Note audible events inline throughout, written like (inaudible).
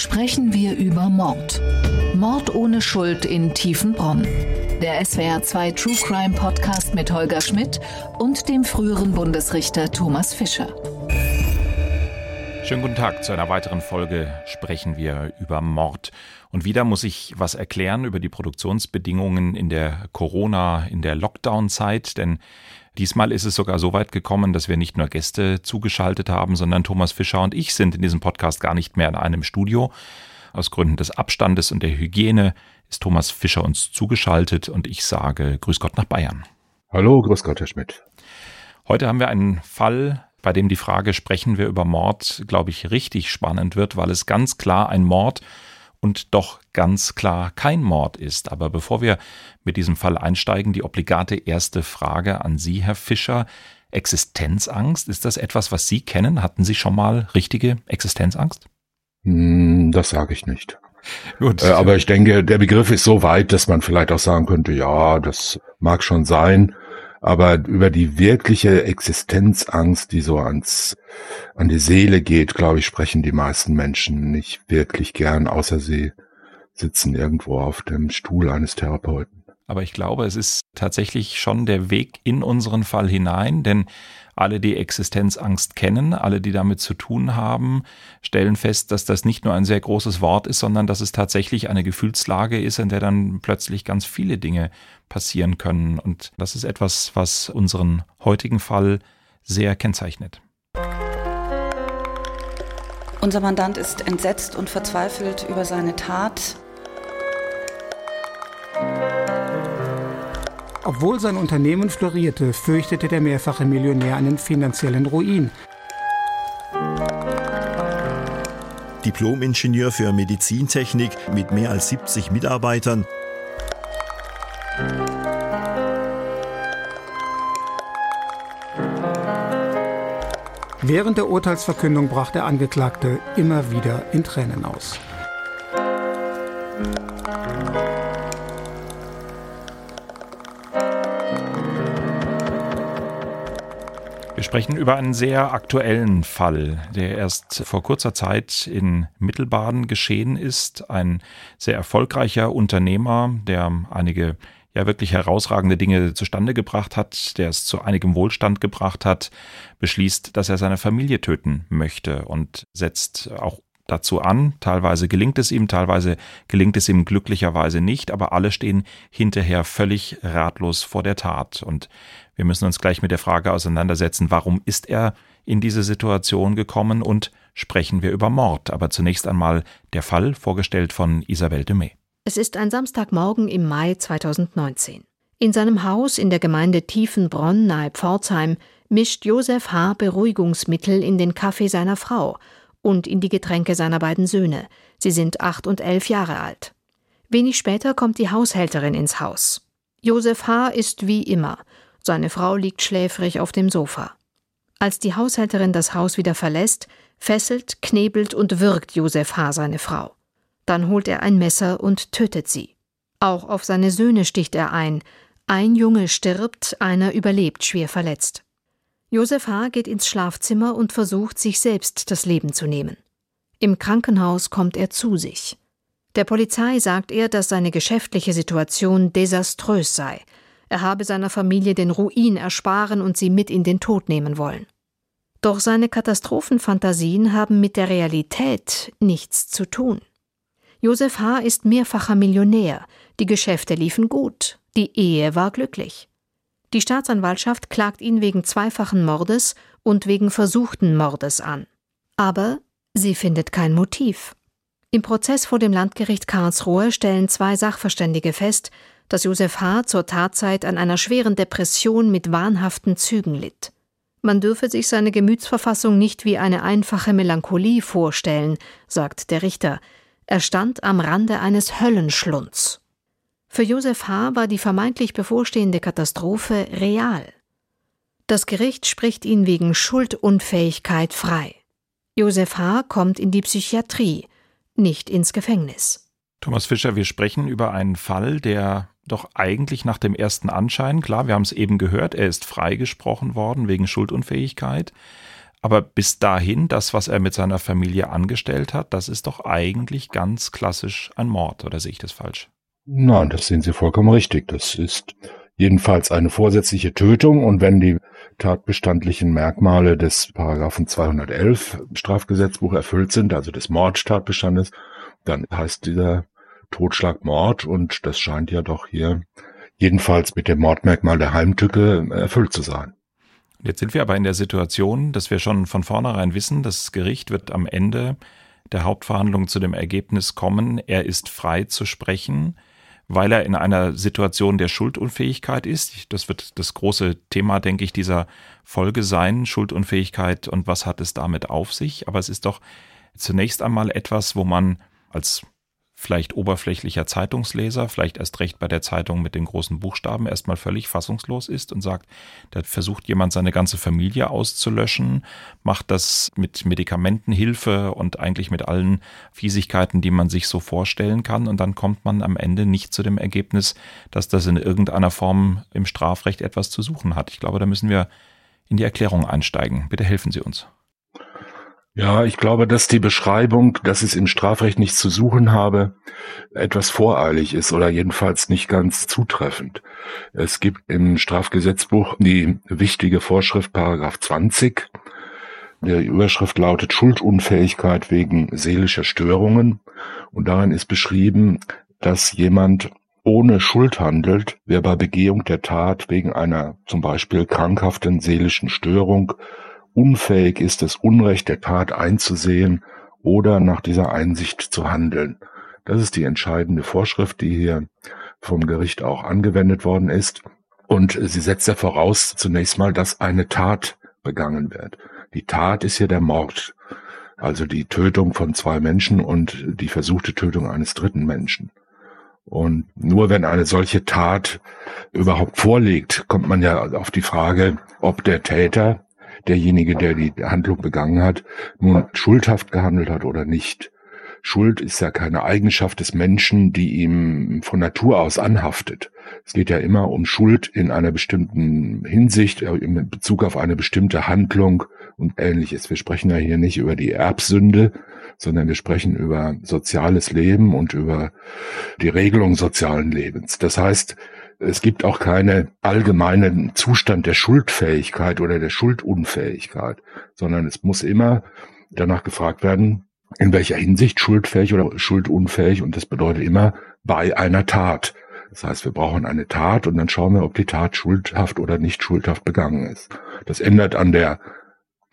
sprechen wir über Mord. Mord ohne Schuld in Tiefenbronn. Der SWR 2 True Crime Podcast mit Holger Schmidt und dem früheren Bundesrichter Thomas Fischer. Schönen guten Tag. Zu einer weiteren Folge sprechen wir über Mord. Und wieder muss ich was erklären über die Produktionsbedingungen in der Corona, in der Lockdown-Zeit, denn Diesmal ist es sogar so weit gekommen, dass wir nicht nur Gäste zugeschaltet haben, sondern Thomas Fischer und ich sind in diesem Podcast gar nicht mehr in einem Studio. Aus Gründen des Abstandes und der Hygiene ist Thomas Fischer uns zugeschaltet und ich sage Grüß Gott nach Bayern. Hallo, Grüß Gott, Herr Schmidt. Heute haben wir einen Fall, bei dem die Frage, sprechen wir über Mord, glaube ich, richtig spannend wird, weil es ganz klar ein Mord und doch ganz klar kein Mord ist. Aber bevor wir mit diesem Fall einsteigen, die obligate erste Frage an Sie, Herr Fischer. Existenzangst, ist das etwas, was Sie kennen? Hatten Sie schon mal richtige Existenzangst? Hm, das sage ich nicht. Gut. Äh, aber ich denke, der Begriff ist so weit, dass man vielleicht auch sagen könnte, ja, das mag schon sein. Aber über die wirkliche Existenzangst, die so ans, an die Seele geht, glaube ich, sprechen die meisten Menschen nicht wirklich gern, außer sie sitzen irgendwo auf dem Stuhl eines Therapeuten. Aber ich glaube, es ist tatsächlich schon der Weg in unseren Fall hinein, denn alle, die Existenzangst kennen, alle, die damit zu tun haben, stellen fest, dass das nicht nur ein sehr großes Wort ist, sondern dass es tatsächlich eine Gefühlslage ist, in der dann plötzlich ganz viele Dinge passieren können. Und das ist etwas, was unseren heutigen Fall sehr kennzeichnet. Unser Mandant ist entsetzt und verzweifelt über seine Tat. Obwohl sein Unternehmen florierte, fürchtete der mehrfache Millionär einen finanziellen Ruin. Diplom-Ingenieur für Medizintechnik mit mehr als 70 Mitarbeitern. Während der Urteilsverkündung brach der Angeklagte immer wieder in Tränen aus. Wir sprechen über einen sehr aktuellen Fall, der erst vor kurzer Zeit in Mittelbaden geschehen ist. Ein sehr erfolgreicher Unternehmer, der einige ja wirklich herausragende Dinge zustande gebracht hat, der es zu einigem Wohlstand gebracht hat, beschließt, dass er seine Familie töten möchte und setzt auch dazu an. Teilweise gelingt es ihm, teilweise gelingt es ihm glücklicherweise nicht, aber alle stehen hinterher völlig ratlos vor der Tat. Und wir müssen uns gleich mit der Frage auseinandersetzen, warum ist er in diese Situation gekommen und sprechen wir über Mord. Aber zunächst einmal der Fall, vorgestellt von Isabel Demey. Es ist ein Samstagmorgen im Mai 2019. In seinem Haus in der Gemeinde Tiefenbronn nahe Pforzheim mischt Josef H. Beruhigungsmittel in den Kaffee seiner Frau und in die Getränke seiner beiden Söhne. Sie sind acht und elf Jahre alt. Wenig später kommt die Haushälterin ins Haus. Josef H. ist wie immer. Seine Frau liegt schläfrig auf dem Sofa. Als die Haushälterin das Haus wieder verlässt, fesselt, knebelt und wirkt Josef H. seine Frau. Dann holt er ein Messer und tötet sie. Auch auf seine Söhne sticht er ein. Ein Junge stirbt, einer überlebt schwer verletzt. Josef H. geht ins Schlafzimmer und versucht, sich selbst das Leben zu nehmen. Im Krankenhaus kommt er zu sich. Der Polizei sagt er, dass seine geschäftliche Situation desaströs sei. Er habe seiner Familie den Ruin ersparen und sie mit in den Tod nehmen wollen. Doch seine Katastrophenfantasien haben mit der Realität nichts zu tun. Josef H. ist mehrfacher Millionär, die Geschäfte liefen gut, die Ehe war glücklich. Die Staatsanwaltschaft klagt ihn wegen zweifachen Mordes und wegen versuchten Mordes an. Aber sie findet kein Motiv. Im Prozess vor dem Landgericht Karlsruhe stellen zwei Sachverständige fest, dass Josef H. zur Tatzeit an einer schweren Depression mit wahnhaften Zügen litt. Man dürfe sich seine Gemütsverfassung nicht wie eine einfache Melancholie vorstellen, sagt der Richter. Er stand am Rande eines Höllenschlunds. Für Josef H. war die vermeintlich bevorstehende Katastrophe real. Das Gericht spricht ihn wegen Schuldunfähigkeit frei. Josef H. kommt in die Psychiatrie, nicht ins Gefängnis. Thomas Fischer, wir sprechen über einen Fall, der doch eigentlich nach dem ersten Anschein, klar, wir haben es eben gehört, er ist freigesprochen worden wegen Schuldunfähigkeit, Aber bis dahin, das, was er mit seiner Familie angestellt hat, das ist doch eigentlich ganz klassisch ein Mord, oder sehe ich das falsch? Nein, das sehen Sie vollkommen richtig. Das ist jedenfalls eine vorsätzliche Tötung und wenn die tatbestandlichen Merkmale des Paragraphen 211 Strafgesetzbuch erfüllt sind, also des Mordtatbestandes, dann heißt dieser Totschlag Mord und das scheint ja doch hier jedenfalls mit dem Mordmerkmal der Heimtücke erfüllt zu sein. Jetzt sind wir aber in der Situation, dass wir schon von vornherein wissen, das Gericht wird am Ende der Hauptverhandlung zu dem Ergebnis kommen, er ist frei zu sprechen, weil er in einer Situation der Schuldunfähigkeit ist. Das wird das große Thema, denke ich, dieser Folge sein, Schuldunfähigkeit und was hat es damit auf sich. Aber es ist doch zunächst einmal etwas, wo man als vielleicht oberflächlicher Zeitungsleser, vielleicht erst recht bei der Zeitung mit den großen Buchstaben, erstmal völlig fassungslos ist und sagt, da versucht jemand seine ganze Familie auszulöschen, macht das mit Medikamentenhilfe und eigentlich mit allen Fiesigkeiten, die man sich so vorstellen kann. Und dann kommt man am Ende nicht zu dem Ergebnis, dass das in irgendeiner Form im Strafrecht etwas zu suchen hat. Ich glaube, da müssen wir in die Erklärung einsteigen. Bitte helfen Sie uns. Ja, ich glaube, dass die Beschreibung, dass es im Strafrecht nichts zu suchen habe, etwas voreilig ist oder jedenfalls nicht ganz zutreffend. Es gibt im Strafgesetzbuch die wichtige Vorschrift Paragraph 20. Die Überschrift lautet Schuldunfähigkeit wegen seelischer Störungen und darin ist beschrieben, dass jemand ohne Schuld handelt, wer bei Begehung der Tat wegen einer zum Beispiel krankhaften seelischen Störung unfähig ist, das Unrecht der Tat einzusehen oder nach dieser Einsicht zu handeln. Das ist die entscheidende Vorschrift, die hier vom Gericht auch angewendet worden ist. Und sie setzt ja voraus zunächst mal, dass eine Tat begangen wird. Die Tat ist hier der Mord, also die Tötung von zwei Menschen und die versuchte Tötung eines dritten Menschen. Und nur wenn eine solche Tat überhaupt vorliegt, kommt man ja auf die Frage, ob der Täter derjenige, der die Handlung begangen hat, nun schuldhaft gehandelt hat oder nicht. Schuld ist ja keine Eigenschaft des Menschen, die ihm von Natur aus anhaftet. Es geht ja immer um Schuld in einer bestimmten Hinsicht, äh, in Bezug auf eine bestimmte Handlung und ähnliches. Wir sprechen ja hier nicht über die Erbsünde, sondern wir sprechen über soziales Leben und über die Regelung sozialen Lebens. Das heißt, es gibt auch keinen allgemeinen Zustand der Schuldfähigkeit oder der Schuldunfähigkeit, sondern es muss immer danach gefragt werden, in welcher Hinsicht schuldfähig oder schuldunfähig und das bedeutet immer bei einer Tat. Das heißt, wir brauchen eine Tat und dann schauen wir, ob die Tat schuldhaft oder nicht schuldhaft begangen ist. Das ändert an der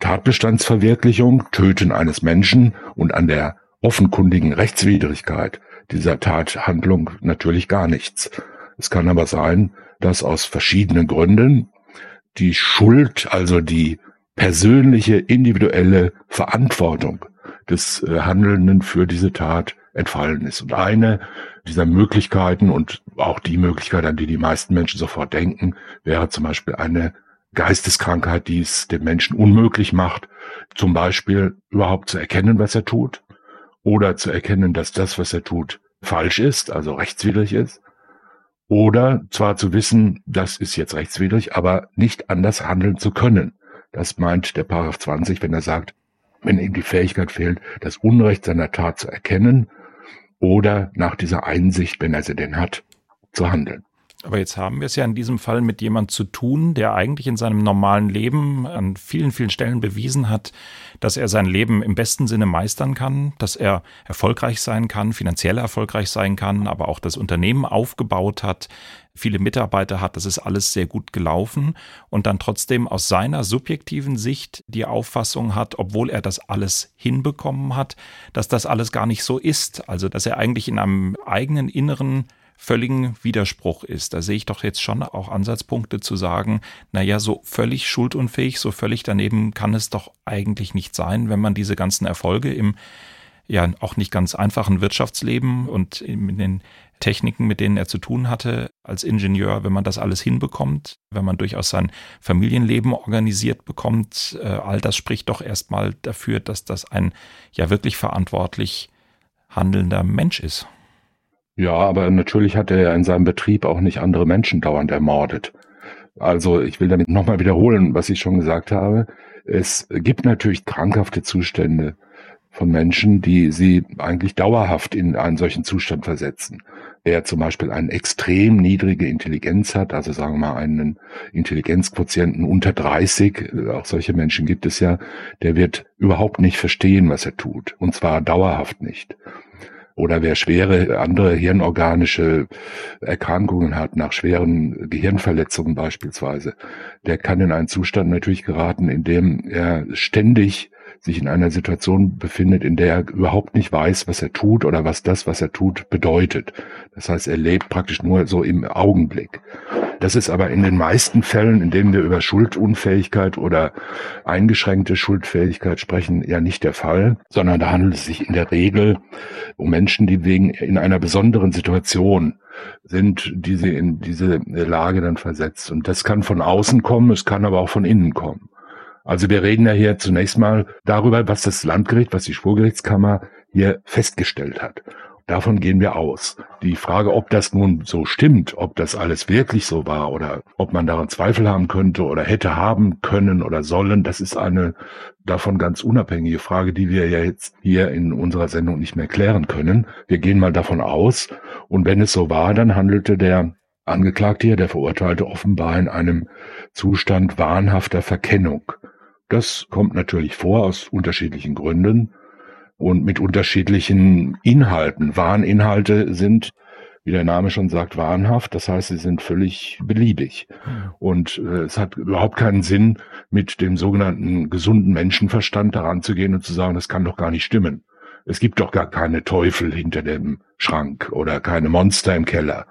Tatbestandsverwirklichung, Töten eines Menschen und an der offenkundigen Rechtswidrigkeit dieser Tathandlung natürlich gar nichts. Es kann aber sein, dass aus verschiedenen Gründen die Schuld, also die persönliche, individuelle Verantwortung des äh, Handelnden für diese Tat entfallen ist. Und eine dieser Möglichkeiten und auch die Möglichkeit, an die die meisten Menschen sofort denken, wäre zum Beispiel eine Geisteskrankheit, die es dem Menschen unmöglich macht, zum Beispiel überhaupt zu erkennen, was er tut, oder zu erkennen, dass das, was er tut, falsch ist, also rechtswidrig ist, oder zwar zu wissen, das ist jetzt rechtswidrig, aber nicht anders handeln zu können. Das meint der Paragraph 20, wenn er sagt, wenn ihm die Fähigkeit fehlt, das Unrecht seiner Tat zu erkennen oder nach dieser Einsicht, wenn er sie denn hat, zu handeln. Aber jetzt haben wir es ja in diesem Fall mit jemand zu tun, der eigentlich in seinem normalen Leben an vielen, vielen Stellen bewiesen hat, dass er sein Leben im besten Sinne meistern kann, dass er erfolgreich sein kann, finanziell erfolgreich sein kann, aber auch das Unternehmen aufgebaut hat, viele Mitarbeiter hat, das ist alles sehr gut gelaufen und dann trotzdem aus seiner subjektiven Sicht die Auffassung hat, obwohl er das alles hinbekommen hat, dass das alles gar nicht so ist. Also, dass er eigentlich in einem eigenen inneren völligen Widerspruch ist. Da sehe ich doch jetzt schon auch Ansatzpunkte zu sagen, naja, so völlig schuldunfähig, so völlig daneben kann es doch eigentlich nicht sein, wenn man diese ganzen Erfolge im ja auch nicht ganz einfachen Wirtschaftsleben und in den Techniken, mit denen er zu tun hatte als Ingenieur, wenn man das alles hinbekommt, wenn man durchaus sein Familienleben organisiert bekommt, äh, all das spricht doch erstmal dafür, dass das ein ja wirklich verantwortlich handelnder Mensch ist. Ja, aber natürlich hat er ja in seinem Betrieb auch nicht andere Menschen dauernd ermordet. Also ich will damit nochmal wiederholen, was ich schon gesagt habe. Es gibt natürlich krankhafte Zustände von Menschen, die sie eigentlich dauerhaft in einen solchen Zustand versetzen. Wer zum Beispiel eine extrem niedrige Intelligenz hat, also sagen wir mal einen Intelligenzquotienten unter 30, auch solche Menschen gibt es ja, der wird überhaupt nicht verstehen, was er tut. Und zwar dauerhaft nicht oder wer schwere andere hirnorganische Erkrankungen hat, nach schweren Gehirnverletzungen beispielsweise, der kann in einen Zustand natürlich geraten, in dem er ständig sich in einer Situation befindet, in der er überhaupt nicht weiß, was er tut oder was das, was er tut, bedeutet. Das heißt, er lebt praktisch nur so im Augenblick. Das ist aber in den meisten Fällen, in denen wir über Schuldunfähigkeit oder eingeschränkte Schuldfähigkeit sprechen, ja nicht der Fall, sondern da handelt es sich in der Regel um Menschen, die wegen in einer besonderen Situation sind, die sie in diese Lage dann versetzt. Und das kann von außen kommen, es kann aber auch von innen kommen. Also wir reden ja hier zunächst mal darüber, was das Landgericht, was die Schwurgerichtskammer hier festgestellt hat. Davon gehen wir aus. Die Frage, ob das nun so stimmt, ob das alles wirklich so war oder ob man daran Zweifel haben könnte oder hätte haben können oder sollen, das ist eine davon ganz unabhängige Frage, die wir ja jetzt hier in unserer Sendung nicht mehr klären können. Wir gehen mal davon aus. Und wenn es so war, dann handelte der Angeklagte hier, der Verurteilte, offenbar in einem Zustand wahnhafter Verkennung. Das kommt natürlich vor aus unterschiedlichen Gründen und mit unterschiedlichen Inhalten. Warninhalte sind, wie der Name schon sagt, wahnhaft. Das heißt, sie sind völlig beliebig. Und äh, es hat überhaupt keinen Sinn, mit dem sogenannten gesunden Menschenverstand daran zu gehen und zu sagen, das kann doch gar nicht stimmen. Es gibt doch gar keine Teufel hinter dem Schrank oder keine Monster im Keller.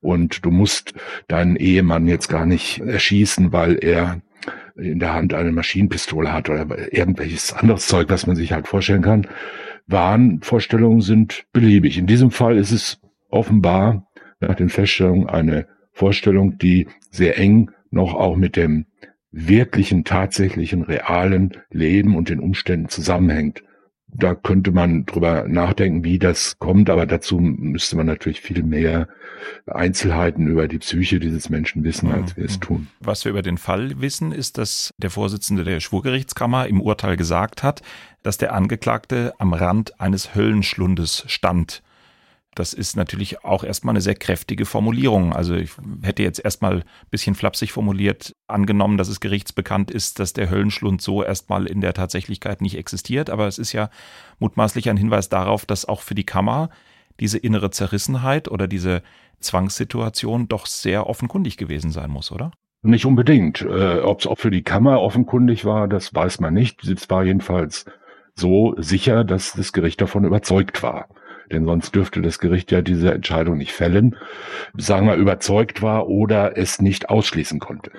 Und du musst deinen Ehemann jetzt gar nicht erschießen, weil er in der Hand eine Maschinenpistole hat oder irgendwelches anderes Zeug, was man sich halt vorstellen kann. Wahnvorstellungen sind beliebig. In diesem Fall ist es offenbar nach den Feststellungen eine Vorstellung, die sehr eng noch auch mit dem wirklichen, tatsächlichen, realen Leben und den Umständen zusammenhängt da könnte man drüber nachdenken, wie das kommt, aber dazu müsste man natürlich viel mehr Einzelheiten über die Psyche dieses Menschen wissen, als wir es mhm. tun. Was wir über den Fall wissen, ist, dass der Vorsitzende der Schwurgerichtskammer im Urteil gesagt hat, dass der Angeklagte am Rand eines Höllenschlundes stand. Das ist natürlich auch erstmal eine sehr kräftige Formulierung. Also ich hätte jetzt erstmal ein bisschen flapsig formuliert angenommen, dass es gerichtsbekannt ist, dass der Höllenschlund so erstmal in der Tatsächlichkeit nicht existiert. Aber es ist ja mutmaßlich ein Hinweis darauf, dass auch für die Kammer diese innere Zerrissenheit oder diese Zwangssituation doch sehr offenkundig gewesen sein muss, oder? Nicht unbedingt. Äh, Ob es für die Kammer offenkundig war, das weiß man nicht. Es war jedenfalls so sicher, dass das Gericht davon überzeugt war denn sonst dürfte das Gericht ja diese Entscheidung nicht fällen, sagen wir überzeugt war oder es nicht ausschließen konnte.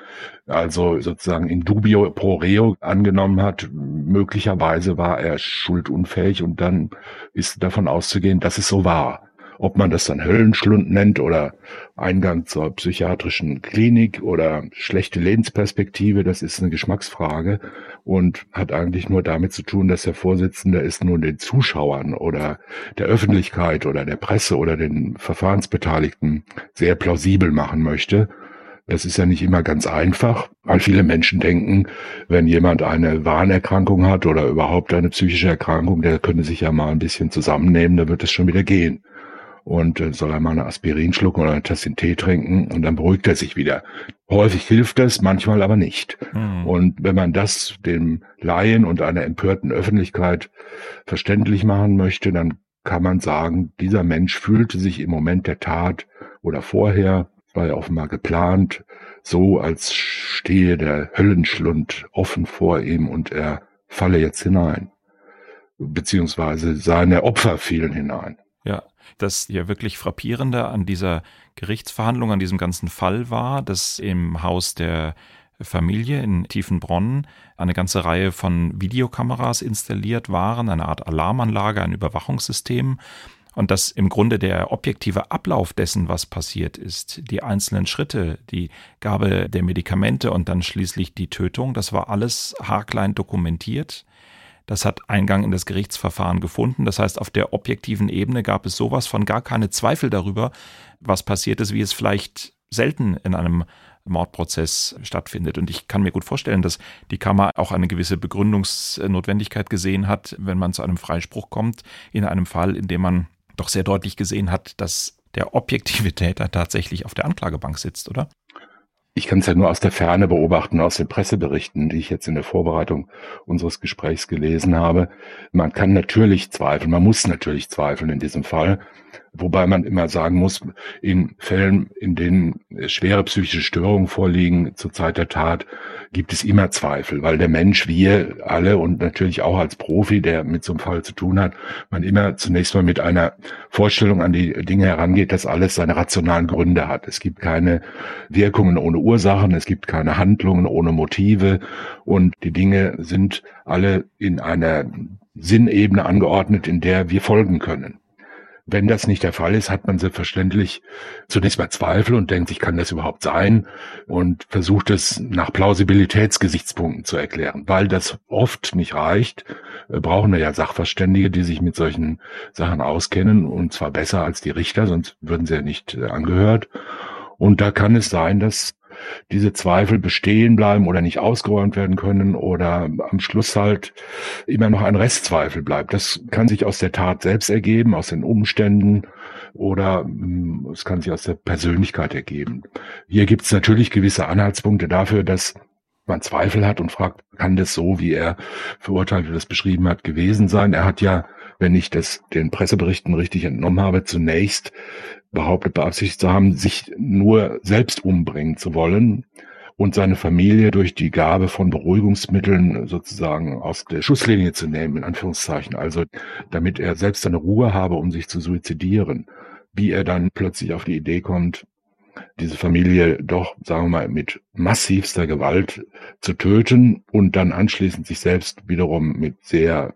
Also sozusagen in dubio pro reo angenommen hat, möglicherweise war er schuldunfähig und dann ist davon auszugehen, dass es so war. Ob man das dann Höllenschlund nennt oder Eingang zur psychiatrischen Klinik oder schlechte Lebensperspektive, das ist eine Geschmacksfrage und hat eigentlich nur damit zu tun, dass der Vorsitzende es nun den Zuschauern oder der Öffentlichkeit oder der Presse oder den Verfahrensbeteiligten sehr plausibel machen möchte. Das ist ja nicht immer ganz einfach, weil viele Menschen denken, wenn jemand eine Warnerkrankung hat oder überhaupt eine psychische Erkrankung, der könne sich ja mal ein bisschen zusammennehmen, da wird es schon wieder gehen und äh, soll er mal eine Aspirin schlucken oder eine Tasse Tee trinken und dann beruhigt er sich wieder. Häufig hilft das, manchmal aber nicht. Mhm. Und wenn man das dem Laien und einer empörten Öffentlichkeit verständlich machen möchte, dann kann man sagen, dieser Mensch fühlte sich im Moment der Tat oder vorher, war ja offenbar geplant, so als stehe der Höllenschlund offen vor ihm und er falle jetzt hinein. Beziehungsweise seine Opfer fielen hinein. Ja, das ja wirklich frappierende an dieser Gerichtsverhandlung, an diesem ganzen Fall war, dass im Haus der Familie in Tiefenbronn eine ganze Reihe von Videokameras installiert waren, eine Art Alarmanlage, ein Überwachungssystem und dass im Grunde der objektive Ablauf dessen, was passiert ist, die einzelnen Schritte, die Gabe der Medikamente und dann schließlich die Tötung, das war alles haarklein dokumentiert. Das hat Eingang in das Gerichtsverfahren gefunden. Das heißt, auf der objektiven Ebene gab es sowas von gar keine Zweifel darüber, was passiert ist, wie es vielleicht selten in einem Mordprozess stattfindet. Und ich kann mir gut vorstellen, dass die Kammer auch eine gewisse Begründungsnotwendigkeit gesehen hat, wenn man zu einem Freispruch kommt, in einem Fall, in dem man doch sehr deutlich gesehen hat, dass der objektive Täter tatsächlich auf der Anklagebank sitzt, oder? Ich kann es ja nur aus der Ferne beobachten, aus den Presseberichten, die ich jetzt in der Vorbereitung unseres Gesprächs gelesen habe. Man kann natürlich zweifeln, man muss natürlich zweifeln in diesem Fall. Wobei man immer sagen muss, in Fällen, in denen schwere psychische Störungen vorliegen zur Zeit der Tat, gibt es immer Zweifel, weil der Mensch, wir alle und natürlich auch als Profi, der mit so einem Fall zu tun hat, man immer zunächst mal mit einer Vorstellung an die Dinge herangeht, dass alles seine rationalen Gründe hat. Es gibt keine Wirkungen ohne Ursachen, es gibt keine Handlungen ohne Motive und die Dinge sind alle in einer Sinnebene angeordnet, in der wir folgen können. Wenn das nicht der Fall ist, hat man selbstverständlich zunächst mal Zweifel und denkt sich, kann das überhaupt sein? Und versucht es nach Plausibilitätsgesichtspunkten zu erklären. Weil das oft nicht reicht, äh, brauchen wir ja Sachverständige, die sich mit solchen Sachen auskennen und zwar besser als die Richter, sonst würden sie ja nicht äh, angehört. Und da kann es sein, dass diese Zweifel bestehen bleiben oder nicht ausgeräumt werden können oder am Schluss halt immer noch ein Restzweifel bleibt. Das kann sich aus der Tat selbst ergeben, aus den Umständen oder hm, es kann sich aus der Persönlichkeit ergeben. Hier gibt es natürlich gewisse Anhaltspunkte dafür, dass man Zweifel hat und fragt, kann das so, wie er verurteilt, wie das beschrieben hat, gewesen sein? Er hat ja, wenn ich das den Presseberichten richtig entnommen habe, zunächst behauptet, beabsichtigt zu haben, sich nur selbst umbringen zu wollen und seine Familie durch die Gabe von Beruhigungsmitteln sozusagen aus der Schusslinie zu nehmen, in Anführungszeichen. Also damit er selbst eine Ruhe habe, um sich zu suizidieren. Wie er dann plötzlich auf die Idee kommt, diese Familie doch, sagen wir mal, mit massivster Gewalt zu töten und dann anschließend sich selbst wiederum mit sehr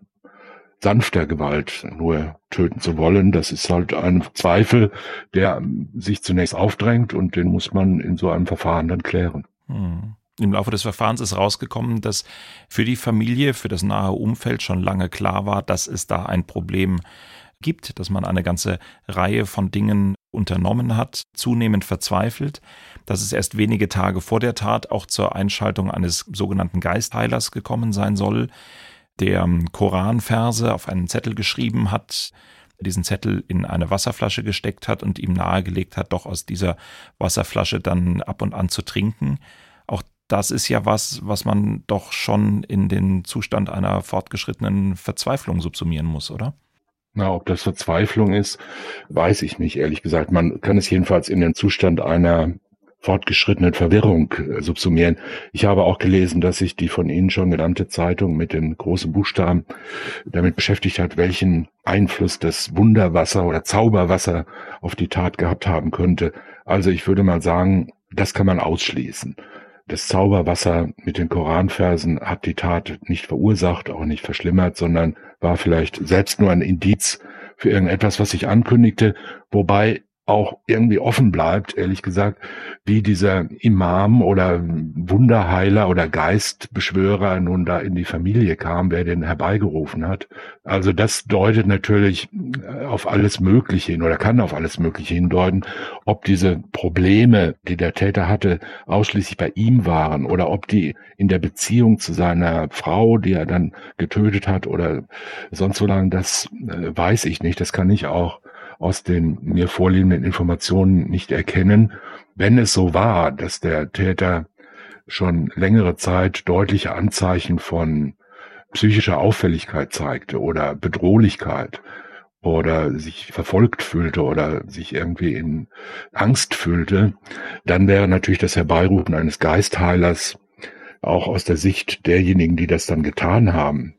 sanfter Gewalt nur töten zu wollen. Das ist halt ein Zweifel, der sich zunächst aufdrängt und den muss man in so einem Verfahren dann klären. Hm. Im Laufe des Verfahrens ist rausgekommen, dass für die Familie, für das nahe Umfeld schon lange klar war, dass es da ein Problem gibt, dass man eine ganze Reihe von Dingen unternommen hat, zunehmend verzweifelt, dass es erst wenige Tage vor der Tat auch zur Einschaltung eines sogenannten Geistheilers gekommen sein soll, der ähm, Koranverse auf einen Zettel geschrieben hat, diesen Zettel in eine Wasserflasche gesteckt hat und ihm nahegelegt hat, doch aus dieser Wasserflasche dann ab und an zu trinken. Auch das ist ja was, was man doch schon in den Zustand einer fortgeschrittenen Verzweiflung subsumieren muss, oder? Na, ob das Verzweiflung ist, weiß ich nicht, ehrlich gesagt. Man kann es jedenfalls in den Zustand einer fortgeschrittenen Verwirrung äh, subsumieren. Ich habe auch gelesen, dass sich die von Ihnen schon genannte Zeitung mit den großen Buchstaben damit beschäftigt hat, welchen Einfluss das Wunderwasser oder Zauberwasser auf die Tat gehabt haben könnte. Also ich würde mal sagen, das kann man ausschließen. Das Zauberwasser mit den Koranversen hat die Tat nicht verursacht, auch nicht verschlimmert, sondern war vielleicht selbst nur ein Indiz für irgendetwas, was sich ankündigte, wobei auch irgendwie offen bleibt, ehrlich gesagt, wie dieser Imam oder Wunderheiler oder Geistbeschwörer nun da in die Familie kam, wer den herbeigerufen hat. Also das deutet natürlich äh, auf alles Mögliche hin oder kann auf alles Mögliche hindeuten, ob diese Probleme, die der Täter hatte, ausschließlich bei ihm waren oder ob die in der Beziehung zu seiner Frau, die er dann getötet hat oder sonst so lange, das äh, weiß ich nicht. Das kann ich auch aus den mir vorliegenden Informationen nicht erkennen. Wenn es so war, dass der Täter schon längere Zeit deutliche Anzeichen von psychischer Auffälligkeit zeigte oder Bedrohlichkeit oder sich verfolgt fühlte oder sich irgendwie in Angst fühlte, dann wäre natürlich das Herbeirufen eines Geistheilers auch aus der Sicht derjenigen, die das dann getan haben,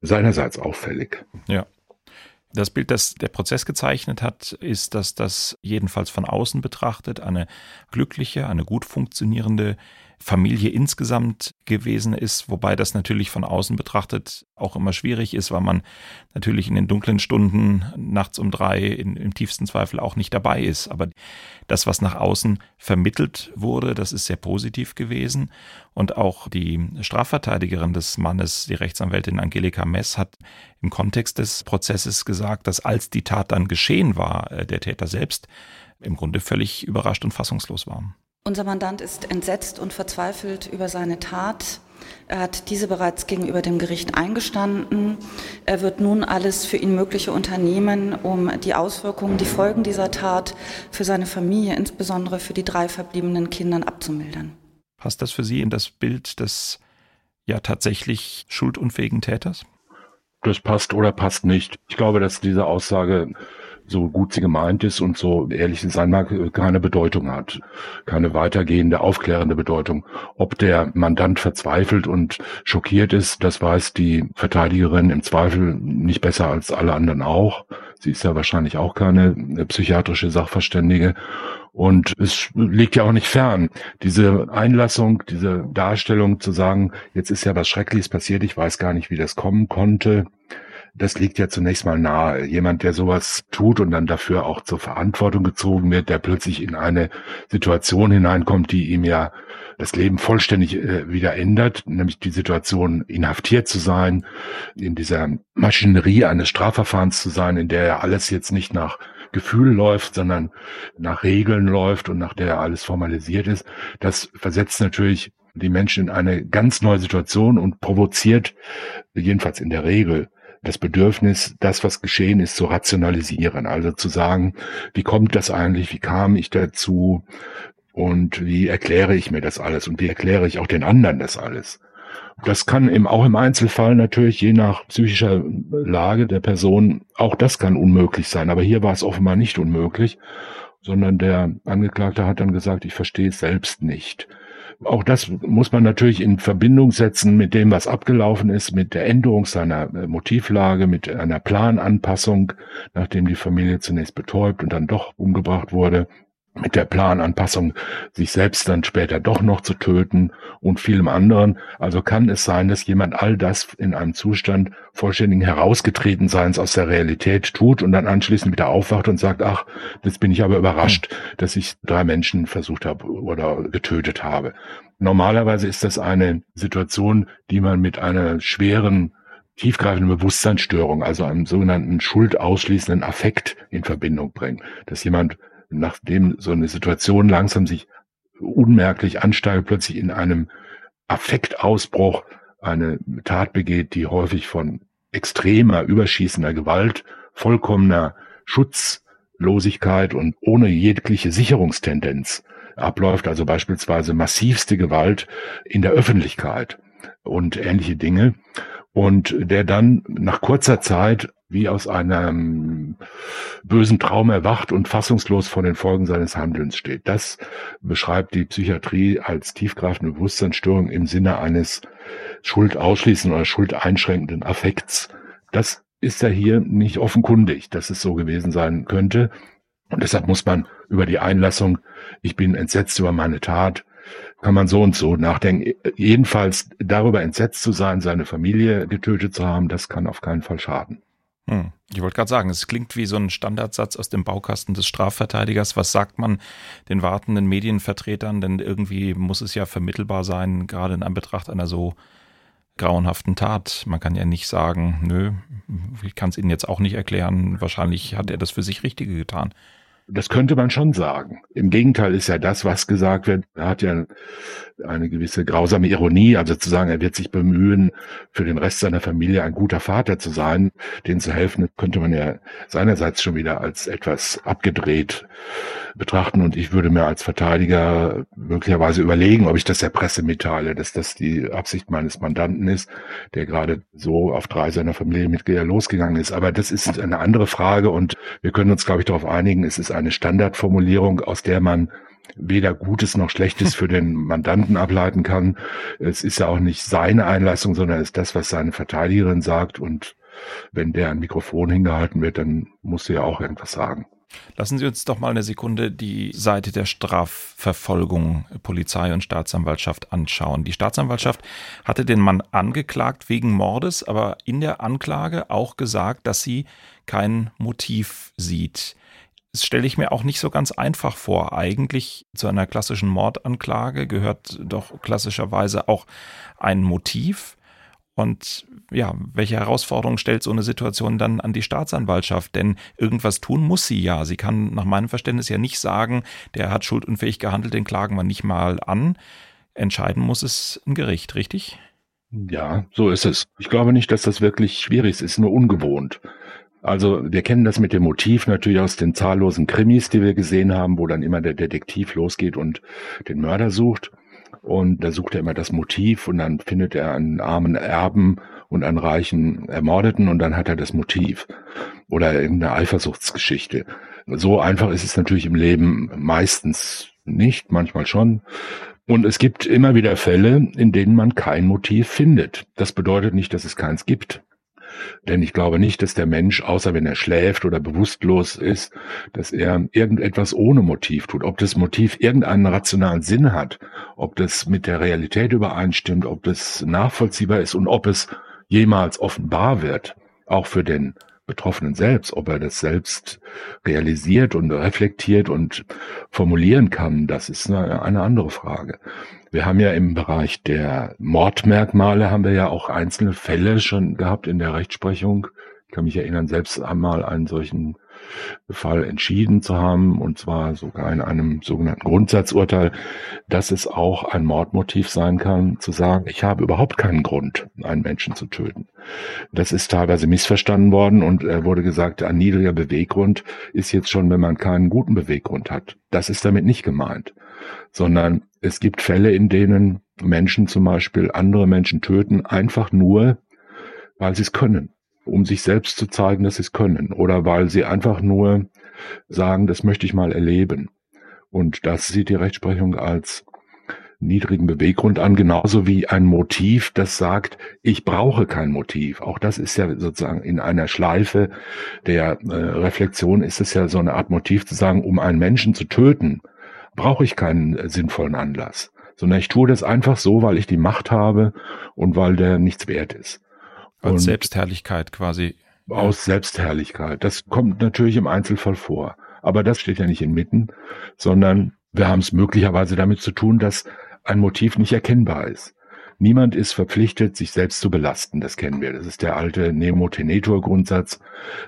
seinerseits auffällig. Ja. Das Bild, das der Prozess gezeichnet hat, ist, dass das jedenfalls von außen betrachtet eine glückliche, eine gut funktionierende Familie insgesamt gewesen ist, wobei das natürlich von außen betrachtet auch immer schwierig ist, weil man natürlich in den dunklen Stunden nachts um drei in, im tiefsten Zweifel auch nicht dabei ist. Aber das, was nach außen vermittelt wurde, das ist sehr positiv gewesen. Und auch die Strafverteidigerin des Mannes, die Rechtsanwältin Angelika Mess, hat im Kontext des Prozesses gesagt, dass als die Tat dann geschehen war, äh, der Täter selbst im Grunde völlig überrascht und fassungslos war. Unser Mandant ist entsetzt und verzweifelt über seine Tat. Er hat diese bereits gegenüber dem Gericht eingestanden. Er wird nun alles für ihn Mögliche unternehmen, um die Auswirkungen, die Folgen dieser Tat für seine Familie, insbesondere für die drei verbliebenen Kindern, abzumildern. Passt das für Sie in das Bild des ja tatsächlich schuldunfähigen Täters? Das passt oder passt nicht. Ich glaube, dass diese Aussage so gut sie gemeint ist und so ehrlich sein mag, keine Bedeutung hat. Keine weitergehende, aufklärende Bedeutung. Ob der Mandant verzweifelt und schockiert ist, das weiß die Verteidigerin im Zweifel nicht besser als alle anderen auch. Sie ist ja wahrscheinlich auch keine psychiatrische Sachverständige. Und es liegt ja auch nicht fern, diese Einlassung, diese Darstellung zu sagen, jetzt ist ja was Schreckliches passiert, ich weiß gar nicht, wie das kommen konnte das liegt ja zunächst mal nahe. Jemand, der sowas tut und dann dafür auch zur Verantwortung gezogen wird, der plötzlich in eine Situation hineinkommt, die ihm ja das Leben vollständig äh, wieder ändert, nämlich die Situation, inhaftiert zu sein, in dieser Maschinerie eines Strafverfahrens zu sein, in der ja alles jetzt nicht nach Gefühl läuft, sondern nach Regeln läuft und nach der alles formalisiert ist. Das versetzt natürlich die Menschen in eine ganz neue Situation und provoziert, jedenfalls in der Regel, das Bedürfnis, das, was geschehen ist, zu rationalisieren. Also zu sagen, wie kommt das eigentlich, wie kam ich dazu und wie erkläre ich mir das alles und wie erkläre ich auch den anderen das alles. Das kann eben auch im Einzelfall natürlich je nach psychischer Lage der Person, auch das kann unmöglich sein. Aber hier war es offenbar nicht unmöglich, sondern der Angeklagte hat dann gesagt, ich verstehe es selbst nicht. Auch das muss man natürlich in Verbindung setzen mit dem, was abgelaufen ist, mit der Änderung seiner äh, Motivlage, mit einer Plananpassung, nachdem die Familie zunächst betäubt und dann doch umgebracht wurde mit der Plananpassung, sich selbst dann später doch noch zu töten und vielem anderen. Also kann es sein, dass jemand all das in einem Zustand vollständigen Herausgetretenseins aus der Realität tut und dann anschließend wieder aufwacht und sagt, ach, jetzt bin ich aber überrascht, dass ich drei Menschen versucht habe oder getötet habe. Normalerweise ist das eine Situation, die man mit einer schweren tiefgreifenden Bewusstseinsstörung, also einem sogenannten schuldausschließenden Affekt in Verbindung bringt. Dass jemand nachdem so eine Situation langsam sich unmerklich ansteigt, plötzlich in einem Affektausbruch eine Tat begeht, die häufig von extremer, überschießender Gewalt, vollkommener Schutzlosigkeit und ohne jegliche Sicherungstendenz abläuft, also beispielsweise massivste Gewalt in der Öffentlichkeit und ähnliche Dinge. Und der dann nach kurzer Zeit wie aus einem bösen Traum erwacht und fassungslos vor den Folgen seines Handelns steht. Das beschreibt die Psychiatrie als tiefgreifende Bewusstseinsstörung im Sinne eines schuldausschließenden oder schuldeinschränkenden Affekts. Das ist ja hier nicht offenkundig, dass es so gewesen sein könnte. Und deshalb muss man über die Einlassung, ich bin entsetzt über meine Tat, kann man so und so nachdenken. Jedenfalls darüber entsetzt zu sein, seine Familie getötet zu haben, das kann auf keinen Fall schaden. Hm. Ich wollte gerade sagen, es klingt wie so ein Standardsatz aus dem Baukasten des Strafverteidigers. Was sagt man den wartenden Medienvertretern? Denn irgendwie muss es ja vermittelbar sein, gerade in Anbetracht einer so grauenhaften Tat. Man kann ja nicht sagen, nö, ich kann es Ihnen jetzt auch nicht erklären. Wahrscheinlich hat er das für sich Richtige getan. Das könnte man schon sagen. Im Gegenteil ist ja das, was gesagt wird, er hat ja eine gewisse grausame Ironie, also zu sagen, er wird sich bemühen, für den Rest seiner Familie ein guter Vater zu sein, denen zu helfen, könnte man ja seinerseits schon wieder als etwas abgedreht betrachten. Und ich würde mir als Verteidiger möglicherweise überlegen, ob ich das der Presse mitteile, dass das die Absicht meines Mandanten ist, der gerade so auf drei seiner Familienmitglieder losgegangen ist. Aber das ist eine andere Frage und wir können uns, glaube ich, darauf einigen, es ist eine Standardformulierung, aus der man weder Gutes noch Schlechtes (laughs) für den Mandanten ableiten kann. Es ist ja auch nicht seine Einlassung, sondern es ist das, was seine Verteidigerin sagt. Und wenn der ein Mikrofon hingehalten wird, dann muss sie ja auch irgendwas sagen. Lassen Sie uns doch mal eine Sekunde die Seite der Strafverfolgung Polizei und Staatsanwaltschaft anschauen. Die Staatsanwaltschaft hatte den Mann angeklagt wegen Mordes, aber in der Anklage auch gesagt, dass sie kein Motiv sieht. Das stelle ich mir auch nicht so ganz einfach vor. Eigentlich zu einer klassischen Mordanklage gehört doch klassischerweise auch ein Motiv. Und ja, welche Herausforderungen stellt so eine Situation dann an die Staatsanwaltschaft? Denn irgendwas tun muss sie ja. Sie kann nach meinem Verständnis ja nicht sagen, der hat schuldunfähig gehandelt, den klagen wir nicht mal an. Entscheiden muss es ein Gericht, richtig? Ja, so ist es. Ich glaube nicht, dass das wirklich schwierig ist. Ist nur ungewohnt. Also wir kennen das mit dem Motiv natürlich aus den zahllosen Krimis, die wir gesehen haben, wo dann immer der Detektiv losgeht und den Mörder sucht. Und da sucht er immer das Motiv und dann findet er einen armen Erben und einen reichen Ermordeten und dann hat er das Motiv oder irgendeine Eifersuchtsgeschichte. So einfach ist es natürlich im Leben meistens nicht, manchmal schon. Und es gibt immer wieder Fälle, in denen man kein Motiv findet. Das bedeutet nicht, dass es keins gibt. Denn ich glaube nicht, dass der Mensch, außer wenn er schläft oder bewusstlos ist, dass er irgendetwas ohne Motiv tut. Ob das Motiv irgendeinen rationalen Sinn hat, ob das mit der Realität übereinstimmt, ob das nachvollziehbar ist und ob es jemals offenbar wird, auch für den Betroffenen selbst, ob er das selbst realisiert und reflektiert und formulieren kann, das ist eine, andere Frage. Wir haben ja im Bereich der Mordmerkmale haben wir ja auch einzelne Fälle schon gehabt in der Rechtsprechung. Ich kann mich erinnern, selbst einmal einen solchen Fall entschieden zu haben, und zwar sogar in einem sogenannten Grundsatzurteil, dass es auch ein Mordmotiv sein kann, zu sagen, ich habe überhaupt keinen Grund, einen Menschen zu töten. Das ist teilweise missverstanden worden und er wurde gesagt, ein niedriger Beweggrund ist jetzt schon, wenn man keinen guten Beweggrund hat. Das ist damit nicht gemeint, sondern es gibt Fälle, in denen Menschen zum Beispiel andere Menschen töten, einfach nur, weil sie es können, um sich selbst zu zeigen, dass sie es können, oder weil sie einfach nur sagen, das möchte ich mal erleben. Und das sieht die Rechtsprechung als niedrigen Beweggrund an, genauso wie ein Motiv, das sagt, ich brauche kein Motiv. Auch das ist ja sozusagen in einer Schleife der äh, Reflexion ist es ja so eine Art Motiv zu sagen, um einen Menschen zu töten, brauche ich keinen äh, sinnvollen Anlass, sondern ich tue das einfach so, weil ich die Macht habe und weil der nichts wert ist. Und Selbstherrlichkeit quasi. Aus Selbstherrlichkeit. Das kommt natürlich im Einzelfall vor. Aber das steht ja nicht inmitten, sondern wir haben es möglicherweise damit zu tun, dass ein Motiv nicht erkennbar ist. Niemand ist verpflichtet, sich selbst zu belasten. Das kennen wir. Das ist der alte Nemo Tenetur Grundsatz.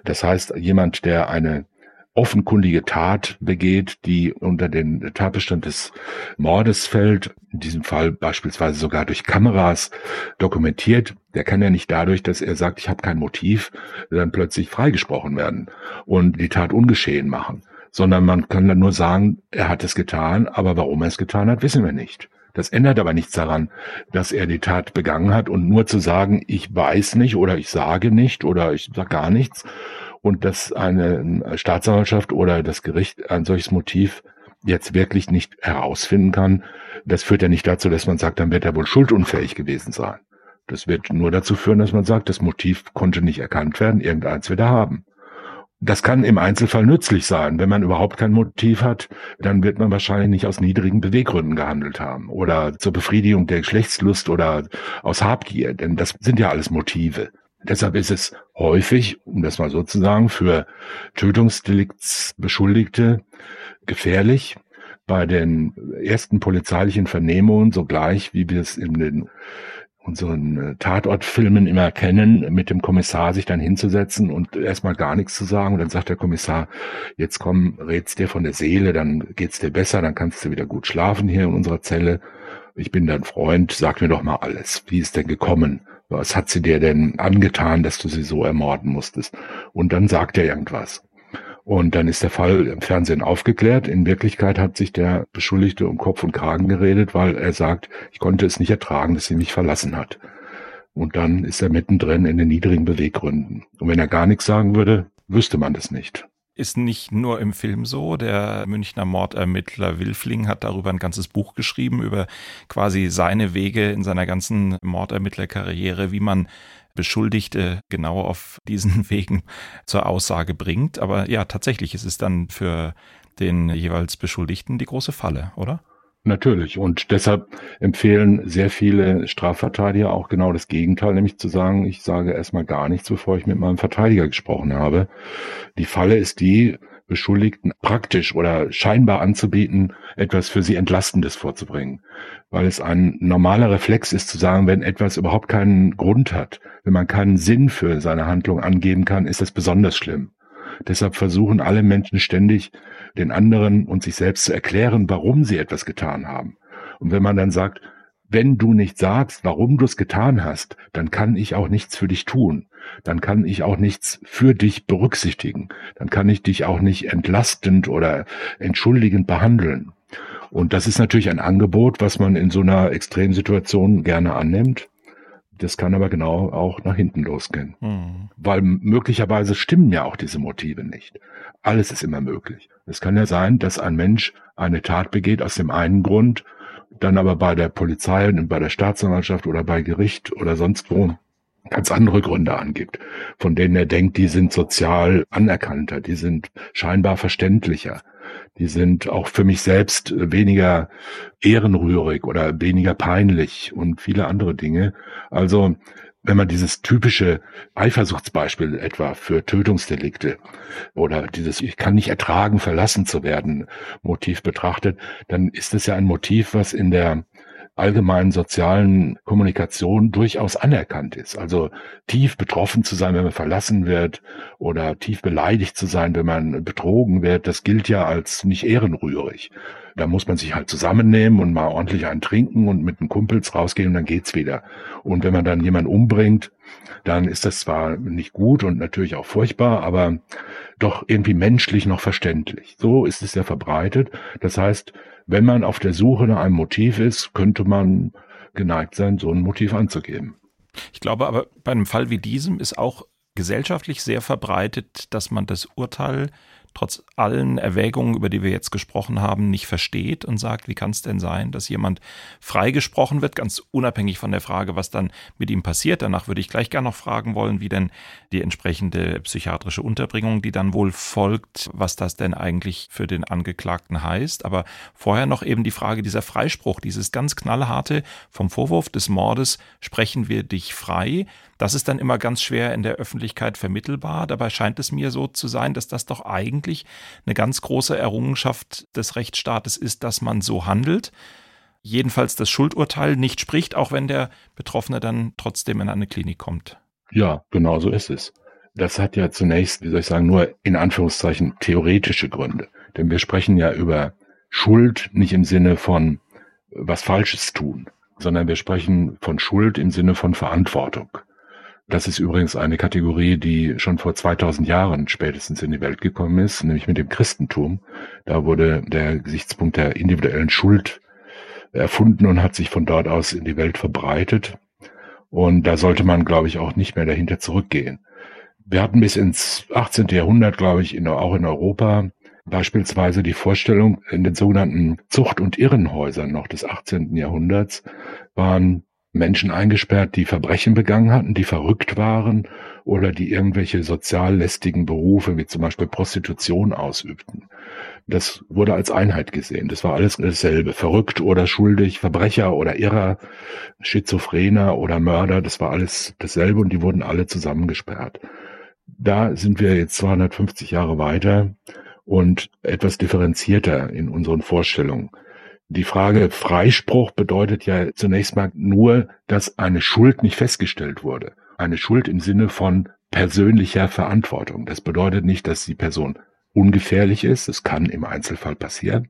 Das heißt, jemand, der eine offenkundige Tat begeht, die unter den Tatbestand des Mordes fällt, in diesem Fall beispielsweise sogar durch Kameras dokumentiert, der kann ja nicht dadurch, dass er sagt, ich habe kein Motiv, dann plötzlich freigesprochen werden und die Tat ungeschehen machen, sondern man kann dann nur sagen, er hat es getan, aber warum er es getan hat, wissen wir nicht. Das ändert aber nichts daran, dass er die Tat begangen hat und nur zu sagen, ich weiß nicht oder ich sage nicht oder ich sage gar nichts und dass eine Staatsanwaltschaft oder das Gericht ein solches Motiv jetzt wirklich nicht herausfinden kann, das führt ja nicht dazu, dass man sagt, dann wird er wohl schuldunfähig gewesen sein. Das wird nur dazu führen, dass man sagt, das Motiv konnte nicht erkannt werden, irgendeins wird er haben. Das kann im Einzelfall nützlich sein. Wenn man überhaupt kein Motiv hat, dann wird man wahrscheinlich nicht aus niedrigen Beweggründen gehandelt haben oder zur Befriedigung der Geschlechtslust oder aus Habgier, denn das sind ja alles Motive. Deshalb ist es häufig, um das mal so zu sagen, für Tötungsdeliktsbeschuldigte gefährlich, bei den ersten polizeilichen Vernehmungen, sogleich wie wir es in den unseren äh, Tatortfilmen immer kennen, mit dem Kommissar sich dann hinzusetzen und erstmal gar nichts zu sagen. Und dann sagt der Kommissar, jetzt komm, red's dir von der Seele, dann geht's dir besser, dann kannst du wieder gut schlafen hier in unserer Zelle. Ich bin dein Freund, sag mir doch mal alles. Wie ist denn gekommen? Was hat sie dir denn angetan, dass du sie so ermorden musstest? Und dann sagt er irgendwas. Und dann ist der Fall im Fernsehen aufgeklärt. In Wirklichkeit hat sich der Beschuldigte um Kopf und Kragen geredet, weil er sagt, ich konnte es nicht ertragen, dass sie mich verlassen hat. Und dann ist er mittendrin in den niedrigen Beweggründen. Und wenn er gar nichts sagen würde, wüsste man das nicht ist nicht nur im Film so. Der Münchner Mordermittler Wilfling hat darüber ein ganzes Buch geschrieben, über quasi seine Wege in seiner ganzen Mordermittlerkarriere, wie man Beschuldigte genau auf diesen (laughs) Wegen zur Aussage bringt. Aber ja, tatsächlich ist es dann für den jeweils Beschuldigten die große Falle, oder? Natürlich. Und deshalb empfehlen sehr viele Strafverteidiger auch genau das Gegenteil, nämlich zu sagen, ich sage erstmal gar nichts, bevor ich mit meinem Verteidiger gesprochen habe. Die Falle ist die, Beschuldigten praktisch oder scheinbar anzubieten, etwas für sie Entlastendes vorzubringen. Weil es ein normaler Reflex ist zu sagen, wenn etwas überhaupt keinen Grund hat, wenn man keinen Sinn für seine Handlung angeben kann, ist das besonders schlimm. Deshalb versuchen alle Menschen ständig, den anderen und sich selbst zu erklären, warum sie etwas getan haben. Und wenn man dann sagt, wenn du nicht sagst, warum du es getan hast, dann kann ich auch nichts für dich tun. Dann kann ich auch nichts für dich berücksichtigen. Dann kann ich dich auch nicht entlastend oder entschuldigend behandeln. Und das ist natürlich ein Angebot, was man in so einer Extremsituation gerne annimmt. Das kann aber genau auch nach hinten losgehen. Mhm. Weil möglicherweise stimmen ja auch diese Motive nicht. Alles ist immer möglich. Es kann ja sein, dass ein Mensch eine Tat begeht aus dem einen Grund, dann aber bei der Polizei und bei der Staatsanwaltschaft oder bei Gericht oder sonst wo ganz andere Gründe angibt, von denen er denkt, die sind sozial anerkannter, die sind scheinbar verständlicher, die sind auch für mich selbst weniger ehrenrührig oder weniger peinlich und viele andere Dinge. Also wenn man dieses typische Eifersuchtsbeispiel etwa für Tötungsdelikte oder dieses Ich kann nicht ertragen, verlassen zu werden Motiv betrachtet, dann ist es ja ein Motiv, was in der allgemeinen sozialen Kommunikation durchaus anerkannt ist. Also tief betroffen zu sein, wenn man verlassen wird oder tief beleidigt zu sein, wenn man betrogen wird, das gilt ja als nicht ehrenrührig. Da muss man sich halt zusammennehmen und mal ordentlich einen trinken und mit den Kumpels rausgehen und dann geht's wieder. Und wenn man dann jemanden umbringt, dann ist das zwar nicht gut und natürlich auch furchtbar, aber doch irgendwie menschlich noch verständlich. So ist es ja verbreitet. Das heißt, wenn man auf der Suche nach einem Motiv ist, könnte man geneigt sein, so ein Motiv anzugeben. Ich glaube aber, bei einem Fall wie diesem ist auch gesellschaftlich sehr verbreitet, dass man das Urteil trotz allen Erwägungen, über die wir jetzt gesprochen haben, nicht versteht und sagt, wie kann es denn sein, dass jemand freigesprochen wird, ganz unabhängig von der Frage, was dann mit ihm passiert. Danach würde ich gleich gerne noch fragen wollen, wie denn die entsprechende psychiatrische Unterbringung, die dann wohl folgt, was das denn eigentlich für den Angeklagten heißt. Aber vorher noch eben die Frage dieser Freispruch, dieses ganz knallharte vom Vorwurf des Mordes sprechen wir dich frei. Das ist dann immer ganz schwer in der Öffentlichkeit vermittelbar. Dabei scheint es mir so zu sein, dass das doch eigentlich eine ganz große Errungenschaft des Rechtsstaates ist, dass man so handelt. Jedenfalls das Schuldurteil nicht spricht, auch wenn der Betroffene dann trotzdem in eine Klinik kommt. Ja, genau so ist es. Das hat ja zunächst, wie soll ich sagen, nur in Anführungszeichen theoretische Gründe. Denn wir sprechen ja über Schuld nicht im Sinne von was Falsches tun, sondern wir sprechen von Schuld im Sinne von Verantwortung. Das ist übrigens eine Kategorie, die schon vor 2000 Jahren spätestens in die Welt gekommen ist, nämlich mit dem Christentum. Da wurde der Gesichtspunkt der individuellen Schuld erfunden und hat sich von dort aus in die Welt verbreitet. Und da sollte man, glaube ich, auch nicht mehr dahinter zurückgehen. Wir hatten bis ins 18. Jahrhundert, glaube ich, in, auch in Europa beispielsweise die Vorstellung, in den sogenannten Zucht- und Irrenhäusern noch des 18. Jahrhunderts waren Menschen eingesperrt, die Verbrechen begangen hatten, die verrückt waren oder die irgendwelche sozial lästigen Berufe wie zum Beispiel Prostitution ausübten. Das wurde als Einheit gesehen. Das war alles dasselbe. Verrückt oder schuldig, Verbrecher oder Irrer, Schizophrener oder Mörder, das war alles dasselbe und die wurden alle zusammengesperrt. Da sind wir jetzt 250 Jahre weiter und etwas differenzierter in unseren Vorstellungen. Die Frage Freispruch bedeutet ja zunächst mal nur, dass eine Schuld nicht festgestellt wurde. Eine Schuld im Sinne von persönlicher Verantwortung. Das bedeutet nicht, dass die Person ungefährlich ist. Es kann im Einzelfall passieren.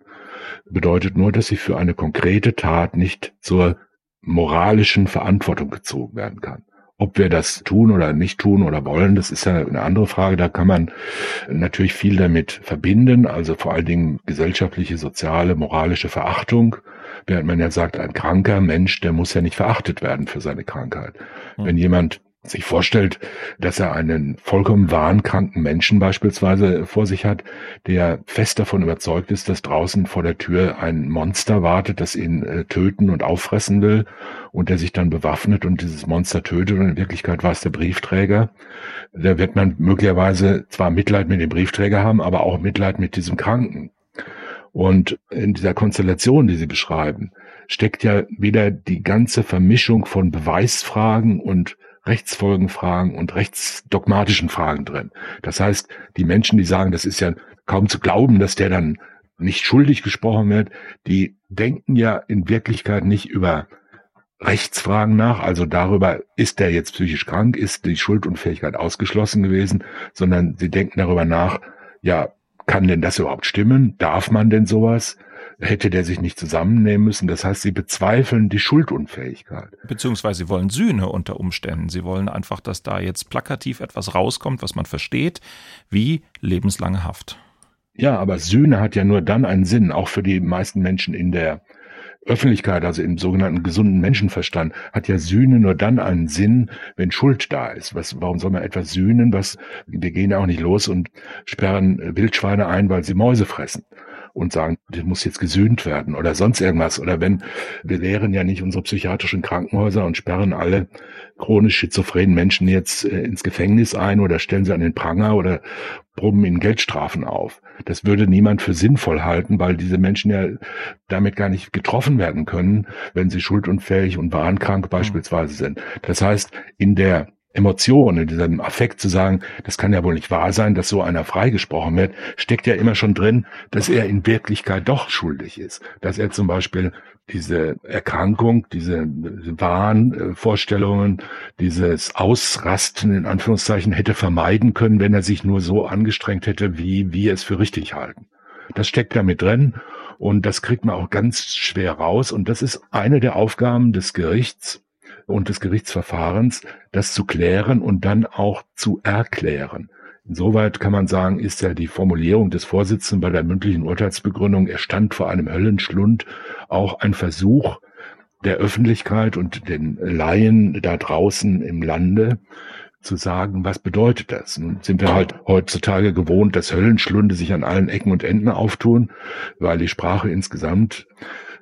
Bedeutet nur, dass sie für eine konkrete Tat nicht zur moralischen Verantwortung gezogen werden kann. Ob wir das tun oder nicht tun oder wollen, das ist ja eine andere Frage. Da kann man natürlich viel damit verbinden, also vor allen Dingen gesellschaftliche, soziale, moralische Verachtung. Während man ja sagt, ein kranker Mensch, der muss ja nicht verachtet werden für seine Krankheit. Hm. Wenn jemand sich vorstellt, dass er einen vollkommen wahnkranken Menschen beispielsweise vor sich hat, der fest davon überzeugt ist, dass draußen vor der Tür ein Monster wartet, das ihn äh, töten und auffressen will und der sich dann bewaffnet und dieses Monster tötet und in Wirklichkeit war es der Briefträger. Da wird man möglicherweise zwar Mitleid mit dem Briefträger haben, aber auch Mitleid mit diesem Kranken. Und in dieser Konstellation, die Sie beschreiben, steckt ja wieder die ganze Vermischung von Beweisfragen und Rechtsfolgenfragen und rechtsdogmatischen Fragen drin. Das heißt, die Menschen, die sagen, das ist ja kaum zu glauben, dass der dann nicht schuldig gesprochen wird. Die denken ja in Wirklichkeit nicht über Rechtsfragen nach, also darüber, ist der jetzt psychisch krank, ist die Schuldunfähigkeit ausgeschlossen gewesen, sondern sie denken darüber nach, ja, kann denn das überhaupt stimmen? Darf man denn sowas? Hätte der sich nicht zusammennehmen müssen? Das heißt, sie bezweifeln die Schuldunfähigkeit. Beziehungsweise sie wollen Sühne unter Umständen. Sie wollen einfach, dass da jetzt plakativ etwas rauskommt, was man versteht, wie lebenslange Haft. Ja, aber Sühne hat ja nur dann einen Sinn, auch für die meisten Menschen in der Öffentlichkeit, also im sogenannten gesunden Menschenverstand, hat ja Sühne nur dann einen Sinn, wenn Schuld da ist. Was, warum soll man etwas sühnen? Was, wir gehen ja auch nicht los und sperren Wildschweine ein, weil sie Mäuse fressen und sagen, das muss jetzt gesühnt werden oder sonst irgendwas. Oder wenn wir leeren ja nicht unsere psychiatrischen Krankenhäuser und sperren alle chronisch schizophrenen Menschen jetzt äh, ins Gefängnis ein oder stellen sie an den Pranger oder brummen ihnen Geldstrafen auf. Das würde niemand für sinnvoll halten, weil diese Menschen ja damit gar nicht getroffen werden können, wenn sie schuldunfähig und wahnkrank beispielsweise sind. Das heißt, in der Emotion, in diesem Affekt zu sagen, das kann ja wohl nicht wahr sein, dass so einer freigesprochen wird, steckt ja immer schon drin, dass er in Wirklichkeit doch schuldig ist. Dass er zum Beispiel diese Erkrankung, diese Wahnvorstellungen, dieses Ausrasten in Anführungszeichen hätte vermeiden können, wenn er sich nur so angestrengt hätte, wie wir es für richtig halten. Das steckt da mit drin und das kriegt man auch ganz schwer raus und das ist eine der Aufgaben des Gerichts, und des Gerichtsverfahrens, das zu klären und dann auch zu erklären. Insoweit kann man sagen, ist ja die Formulierung des Vorsitzenden bei der mündlichen Urteilsbegründung, er stand vor einem Höllenschlund, auch ein Versuch der Öffentlichkeit und den Laien da draußen im Lande zu sagen, was bedeutet das? Nun sind wir halt heutzutage gewohnt, dass Höllenschlunde sich an allen Ecken und Enden auftun, weil die Sprache insgesamt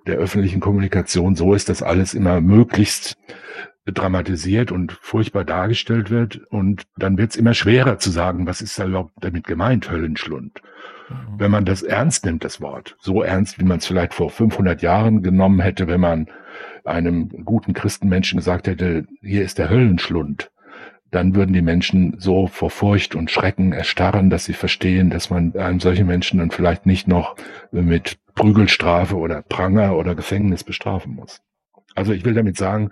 der öffentlichen Kommunikation so ist, dass alles immer möglichst dramatisiert und furchtbar dargestellt wird. Und dann wird es immer schwerer zu sagen, was ist da überhaupt damit gemeint, Höllenschlund. Mhm. Wenn man das ernst nimmt, das Wort, so ernst, wie man es vielleicht vor 500 Jahren genommen hätte, wenn man einem guten Christenmenschen gesagt hätte, hier ist der Höllenschlund, dann würden die Menschen so vor Furcht und Schrecken erstarren, dass sie verstehen, dass man einem solchen Menschen dann vielleicht nicht noch mit Prügelstrafe oder Pranger oder Gefängnis bestrafen muss. Also ich will damit sagen,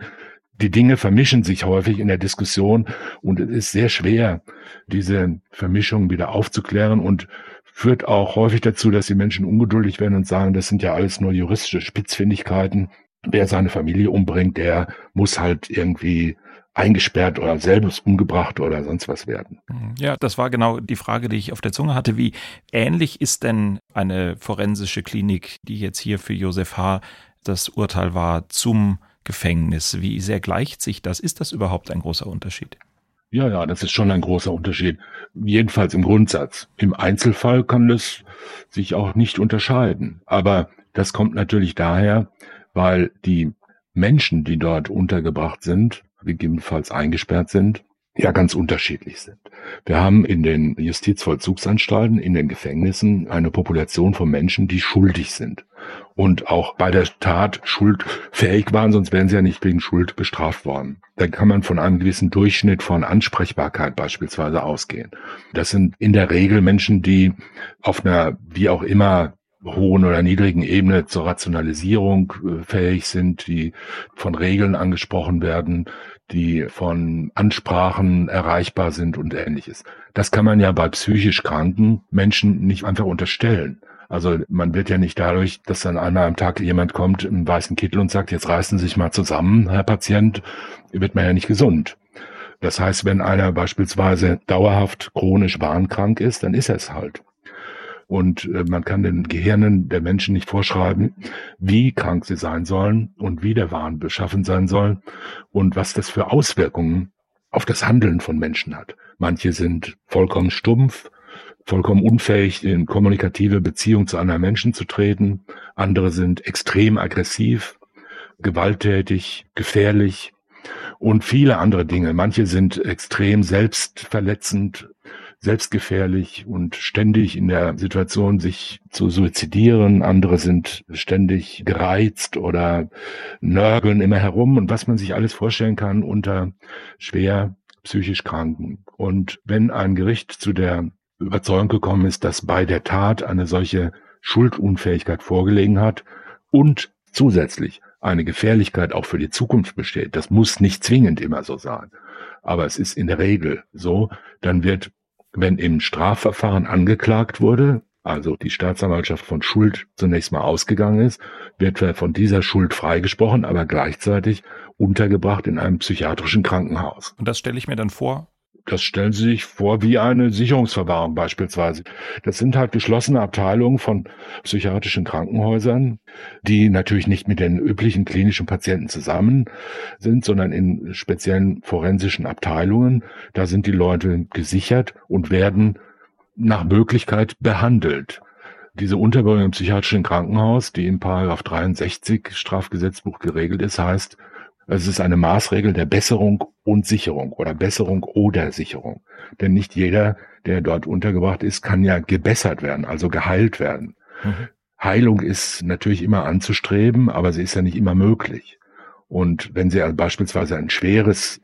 die Dinge vermischen sich häufig in der Diskussion und es ist sehr schwer, diese Vermischung wieder aufzuklären und führt auch häufig dazu, dass die Menschen ungeduldig werden und sagen, das sind ja alles nur juristische Spitzfindigkeiten. Wer seine Familie umbringt, der muss halt irgendwie eingesperrt oder selbst umgebracht oder sonst was werden. Ja, das war genau die Frage, die ich auf der Zunge hatte. Wie ähnlich ist denn eine forensische Klinik, die jetzt hier für Josef H. das Urteil war, zum Gefängnis? Wie sehr gleicht sich das? Ist das überhaupt ein großer Unterschied? Ja, ja, das ist schon ein großer Unterschied. Jedenfalls im Grundsatz. Im Einzelfall kann das sich auch nicht unterscheiden. Aber das kommt natürlich daher, weil die Menschen, die dort untergebracht sind, gegebenenfalls eingesperrt sind, ja ganz unterschiedlich sind. Wir haben in den Justizvollzugsanstalten, in den Gefängnissen eine Population von Menschen, die schuldig sind und auch bei der Tat schuldfähig waren, sonst wären sie ja nicht wegen Schuld bestraft worden. Da kann man von einem gewissen Durchschnitt von Ansprechbarkeit beispielsweise ausgehen. Das sind in der Regel Menschen, die auf einer wie auch immer hohen oder niedrigen Ebene zur Rationalisierung äh, fähig sind, die von Regeln angesprochen werden, die von Ansprachen erreichbar sind und ähnliches. Das kann man ja bei psychisch kranken Menschen nicht einfach unterstellen. Also man wird ja nicht dadurch, dass dann einmal am Tag jemand kommt im weißen Kittel und sagt, jetzt reißen Sie sich mal zusammen, Herr Patient, wird man ja nicht gesund. Das heißt, wenn einer beispielsweise dauerhaft chronisch warnkrank ist, dann ist er es halt. Und äh, man kann den Gehirnen der Menschen nicht vorschreiben, wie krank sie sein sollen und wie der Wahn beschaffen sein soll und was das für Auswirkungen auf das Handeln von Menschen hat. Manche sind vollkommen stumpf, vollkommen unfähig, in kommunikative Beziehung zu anderen Menschen zu treten. Andere sind extrem aggressiv, gewalttätig, gefährlich und viele andere Dinge. Manche sind extrem selbstverletzend, selbstgefährlich und ständig in der Situation, sich zu suizidieren. Andere sind ständig gereizt oder nörgeln immer herum und was man sich alles vorstellen kann unter schwer psychisch Kranken. Und wenn ein Gericht zu der Überzeugung gekommen ist, dass bei der Tat eine solche Schuldunfähigkeit vorgelegen hat und zusätzlich eine Gefährlichkeit auch für die Zukunft besteht. Das muss nicht zwingend immer so sein. Aber es ist in der Regel so, dann wird, wenn im Strafverfahren angeklagt wurde, also die Staatsanwaltschaft von Schuld zunächst mal ausgegangen ist, wird er von dieser Schuld freigesprochen, aber gleichzeitig untergebracht in einem psychiatrischen Krankenhaus. Und das stelle ich mir dann vor, das stellen Sie sich vor wie eine Sicherungsverwahrung beispielsweise. Das sind halt geschlossene Abteilungen von psychiatrischen Krankenhäusern, die natürlich nicht mit den üblichen klinischen Patienten zusammen sind, sondern in speziellen forensischen Abteilungen. Da sind die Leute gesichert und werden nach Möglichkeit behandelt. Diese Unterbringung im psychiatrischen Krankenhaus, die im Paragraph 63 Strafgesetzbuch geregelt ist, heißt, es ist eine Maßregel der Besserung und Sicherung oder Besserung oder Sicherung. Denn nicht jeder, der dort untergebracht ist, kann ja gebessert werden, also geheilt werden. Mhm. Heilung ist natürlich immer anzustreben, aber sie ist ja nicht immer möglich. Und wenn Sie also beispielsweise ein schweres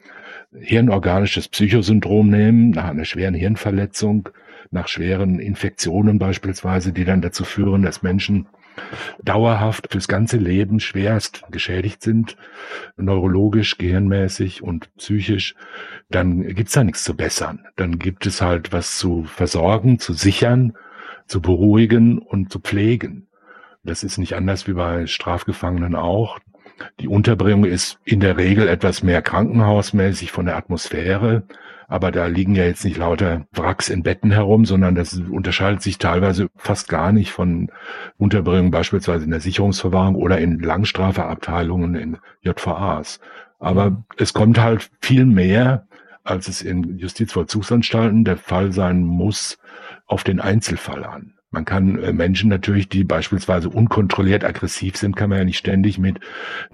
hirnorganisches Psychosyndrom nehmen, nach einer schweren Hirnverletzung, nach schweren Infektionen beispielsweise, die dann dazu führen, dass Menschen dauerhaft fürs ganze Leben schwerst geschädigt sind, neurologisch, gehirnmäßig und psychisch, dann gibt's da nichts zu bessern. Dann gibt es halt was zu versorgen, zu sichern, zu beruhigen und zu pflegen. Das ist nicht anders wie bei Strafgefangenen auch. Die Unterbringung ist in der Regel etwas mehr krankenhausmäßig von der Atmosphäre. Aber da liegen ja jetzt nicht lauter Wracks in Betten herum, sondern das unterscheidet sich teilweise fast gar nicht von Unterbringung beispielsweise in der Sicherungsverwahrung oder in Langstrafeabteilungen in JVAs. Aber mhm. es kommt halt viel mehr, als es in Justizvollzugsanstalten der Fall sein muss, auf den Einzelfall an. Man kann äh, Menschen natürlich, die beispielsweise unkontrolliert aggressiv sind, kann man ja nicht ständig mit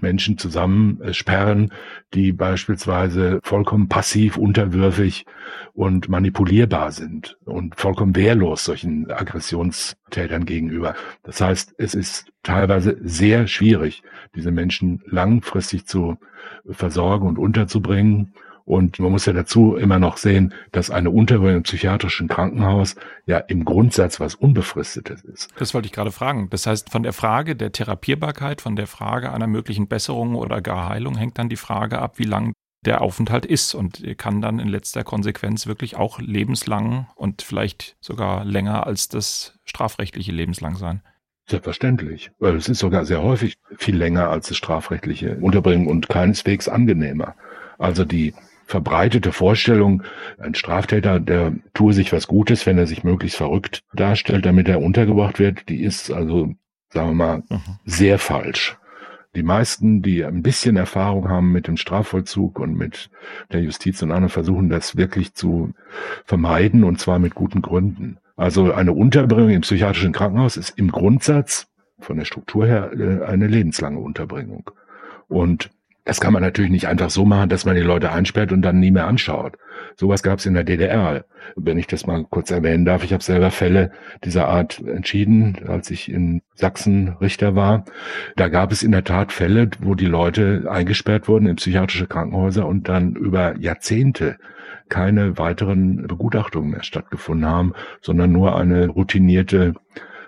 Menschen zusammensperren, die beispielsweise vollkommen passiv, unterwürfig und manipulierbar sind und vollkommen wehrlos solchen Aggressionstätern gegenüber. Das heißt, es ist teilweise sehr schwierig, diese Menschen langfristig zu versorgen und unterzubringen. Und man muss ja dazu immer noch sehen, dass eine Unterbringung im psychiatrischen Krankenhaus ja im Grundsatz was Unbefristetes ist. Das wollte ich gerade fragen. Das heißt, von der Frage der Therapierbarkeit, von der Frage einer möglichen Besserung oder gar Heilung hängt dann die Frage ab, wie lang der Aufenthalt ist und kann dann in letzter Konsequenz wirklich auch lebenslang und vielleicht sogar länger als das strafrechtliche lebenslang sein. Selbstverständlich. Weil es ist sogar sehr häufig viel länger als das strafrechtliche Unterbringen und keineswegs angenehmer. Also die verbreitete Vorstellung, ein Straftäter, der tue sich was Gutes, wenn er sich möglichst verrückt darstellt, damit er untergebracht wird, die ist also, sagen wir mal, mhm. sehr falsch. Die meisten, die ein bisschen Erfahrung haben mit dem Strafvollzug und mit der Justiz und anderen, versuchen das wirklich zu vermeiden und zwar mit guten Gründen. Also eine Unterbringung im psychiatrischen Krankenhaus ist im Grundsatz von der Struktur her äh, eine lebenslange Unterbringung. Und das kann man natürlich nicht einfach so machen, dass man die Leute einsperrt und dann nie mehr anschaut. Sowas gab es in der DDR. Wenn ich das mal kurz erwähnen darf, ich habe selber Fälle dieser Art entschieden, als ich in Sachsen Richter war. Da gab es in der Tat Fälle, wo die Leute eingesperrt wurden in psychiatrische Krankenhäuser und dann über Jahrzehnte keine weiteren Begutachtungen mehr stattgefunden haben, sondern nur eine routinierte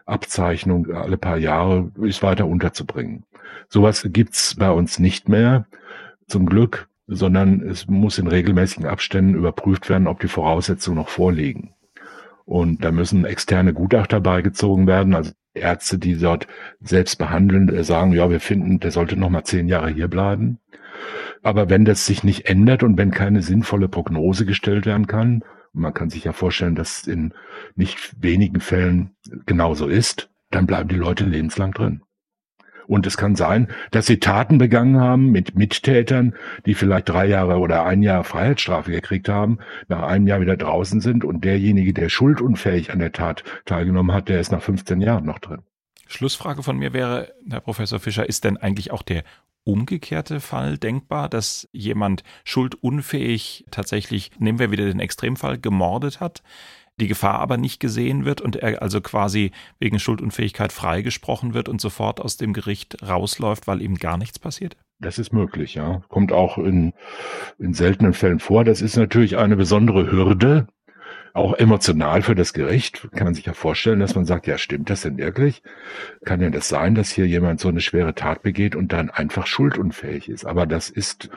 Abzeichnung alle paar Jahre ist weiter unterzubringen. Sowas gibt's bei uns nicht mehr, zum Glück, sondern es muss in regelmäßigen Abständen überprüft werden, ob die Voraussetzungen noch vorliegen. Und da müssen externe Gutachter beigezogen werden, also Ärzte, die dort selbst behandeln, äh, sagen, ja, wir finden, der sollte noch mal zehn Jahre hier bleiben. Aber wenn das sich nicht ändert und wenn keine sinnvolle Prognose gestellt werden kann, man kann sich ja vorstellen, dass in nicht wenigen Fällen genauso ist, dann bleiben die Leute lebenslang drin. Und es kann sein, dass sie Taten begangen haben mit Mittätern, die vielleicht drei Jahre oder ein Jahr Freiheitsstrafe gekriegt haben, nach einem Jahr wieder draußen sind und derjenige, der schuldunfähig an der Tat teilgenommen hat, der ist nach 15 Jahren noch drin. Schlussfrage von mir wäre, Herr Professor Fischer, ist denn eigentlich auch der umgekehrte Fall denkbar, dass jemand schuldunfähig tatsächlich, nehmen wir wieder den Extremfall, gemordet hat? die Gefahr aber nicht gesehen wird und er also quasi wegen Schuldunfähigkeit freigesprochen wird und sofort aus dem Gericht rausläuft, weil ihm gar nichts passiert? Das ist möglich, ja. Kommt auch in, in seltenen Fällen vor. Das ist natürlich eine besondere Hürde, auch emotional für das Gericht. Kann man sich ja vorstellen, dass man sagt, ja, stimmt das denn wirklich? Kann denn das sein, dass hier jemand so eine schwere Tat begeht und dann einfach schuldunfähig ist? Aber das ist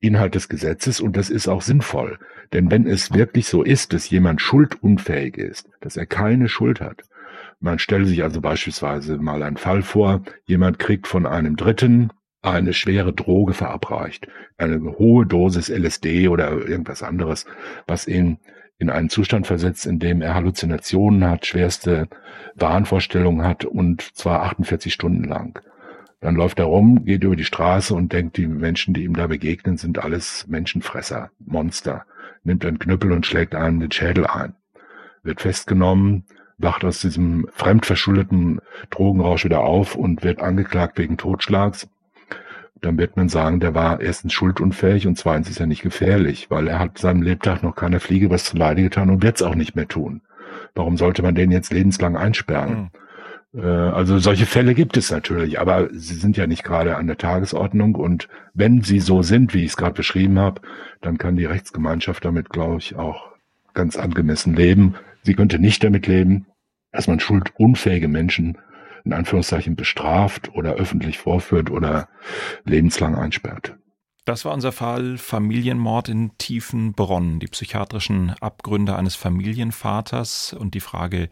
Inhalt des Gesetzes und das ist auch sinnvoll. Denn wenn es wirklich so ist, dass jemand schuldunfähig ist, dass er keine Schuld hat, man stelle sich also beispielsweise mal einen Fall vor, jemand kriegt von einem Dritten eine schwere Droge verabreicht, eine hohe Dosis LSD oder irgendwas anderes, was ihn in einen Zustand versetzt, in dem er Halluzinationen hat, schwerste Wahnvorstellungen hat und zwar 48 Stunden lang. Dann läuft er rum, geht über die Straße und denkt, die Menschen, die ihm da begegnen, sind alles Menschenfresser, Monster. Nimmt einen Knüppel und schlägt einen den Schädel ein. Wird festgenommen, wacht aus diesem fremdverschuldeten Drogenrausch wieder auf und wird angeklagt wegen Totschlags dann wird man sagen, der war erstens schuldunfähig und zweitens ist er nicht gefährlich, weil er hat seinem Lebtag noch keiner Fliege was zu Leide getan und wird es auch nicht mehr tun. Warum sollte man den jetzt lebenslang einsperren? Mhm. also solche Fälle gibt es natürlich, aber sie sind ja nicht gerade an der Tagesordnung und wenn sie so sind, wie ich es gerade beschrieben habe, dann kann die Rechtsgemeinschaft damit, glaube ich, auch ganz angemessen leben. Sie könnte nicht damit leben, dass man schuldunfähige Menschen in Anführungszeichen bestraft oder öffentlich vorführt oder lebenslang einsperrt. Das war unser Fall Familienmord in Tiefenbronn, die psychiatrischen Abgründe eines Familienvaters und die Frage,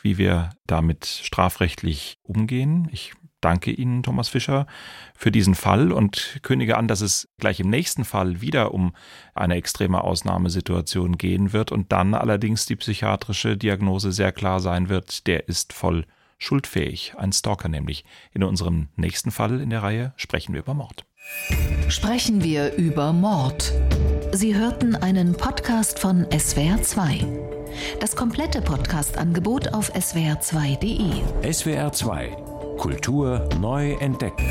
wie wir damit strafrechtlich umgehen. Ich danke Ihnen, Thomas Fischer, für diesen Fall und kündige an, dass es gleich im nächsten Fall wieder um eine extreme Ausnahmesituation gehen wird und dann allerdings die psychiatrische Diagnose sehr klar sein wird, der ist voll schuldfähig, ein Stalker nämlich. In unserem nächsten Fall in der Reihe sprechen wir über Mord. Sprechen wir über Mord. Sie hörten einen Podcast von SWR2. Das komplette Podcast-Angebot auf swr2.de. SWR2 Kultur neu entdecken.